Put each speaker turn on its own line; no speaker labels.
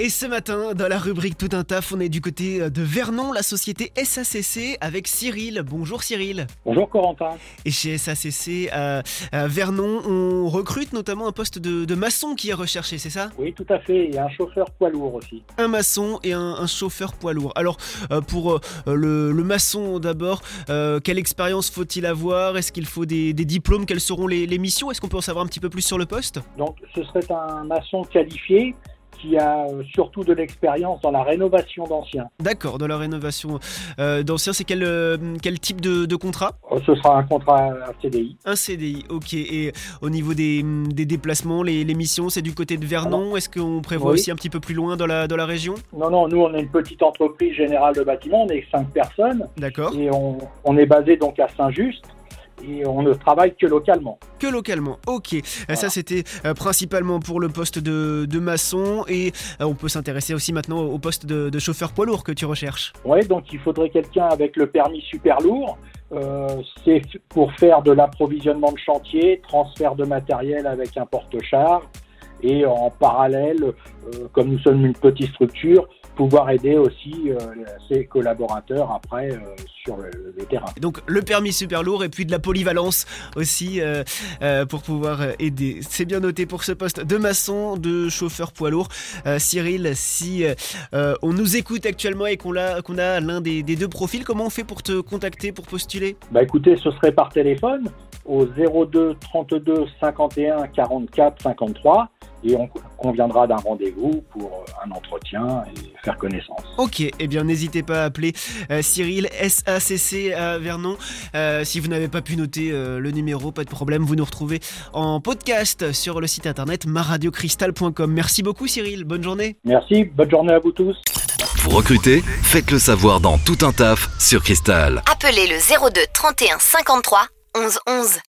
Et ce matin, dans la rubrique Tout un taf, on est du côté de Vernon, la société SACC, avec Cyril. Bonjour Cyril.
Bonjour Corentin.
Et chez SACC à, à Vernon, on recrute notamment un poste de, de maçon qui est recherché, c'est ça?
Oui, tout à fait. Et un chauffeur poids lourd aussi.
Un maçon et un, un chauffeur poids lourd. Alors, euh, pour euh, le, le maçon d'abord, euh, quelle expérience faut-il avoir? Est-ce qu'il faut des, des diplômes? Quelles seront les, les missions? Est-ce qu'on peut en savoir un petit peu plus sur le poste?
Donc, ce serait un maçon qualifié qui a euh, surtout de l'expérience dans la rénovation d'anciens.
D'accord, dans la rénovation euh, d'anciens, c'est quel, euh, quel type de, de contrat?
Ce sera un contrat à CDI.
Un CDI, ok. Et au niveau des, des déplacements, les, les missions, c'est du côté de Vernon? Est-ce qu'on prévoit
Oui.
aussi un petit peu plus loin dans la, dans la région?
Non, non, nous, on est une petite entreprise générale de bâtiment. On est cinq personnes
D'accord.
et on, on est basé donc à Saint-Just et on ne travaille que localement.
Que localement, ok. Euh, Ça, c'était euh, principalement pour le poste de, de maçon. Et euh, on peut s'intéresser aussi maintenant au poste de, de chauffeur poids lourd que tu recherches.
Ouais, donc il faudrait quelqu'un avec le permis super lourd. Euh, c'est pour faire de l'approvisionnement de chantier, transfert de matériel avec un porte-char et en parallèle, euh, comme nous sommes une petite structure, pouvoir aider aussi euh, ses collaborateurs après euh, sur le, le terrain.
Donc le permis super lourd et puis de la polyvalence aussi euh, pour pouvoir aider. C'est bien noté pour ce poste de maçon, de chauffeur poids lourd. Cyril, si on nous écoute actuellement et qu'on a, qu'on a l'un des, des deux profils, comment on fait pour te contacter, pour postuler?
Bah écoutez, ce serait par téléphone au 02 32 51 44 53 et on conviendra d'un rendez-vous pour euh, un entretien et faire connaissance.
Ok, eh bien n'hésitez pas à appeler euh, Cyril SACC à Vernon. Euh, si vous n'avez pas pu noter euh, le numéro, pas de problème, vous nous retrouvez en podcast sur le site internet maradiocristal.com. Merci beaucoup Cyril, bonne journée.
Merci, bonne journée à vous tous.
Vous recrutez Faites le savoir dans Tout un taf sur Cristal.
Appelez le 02 31 53 11 11.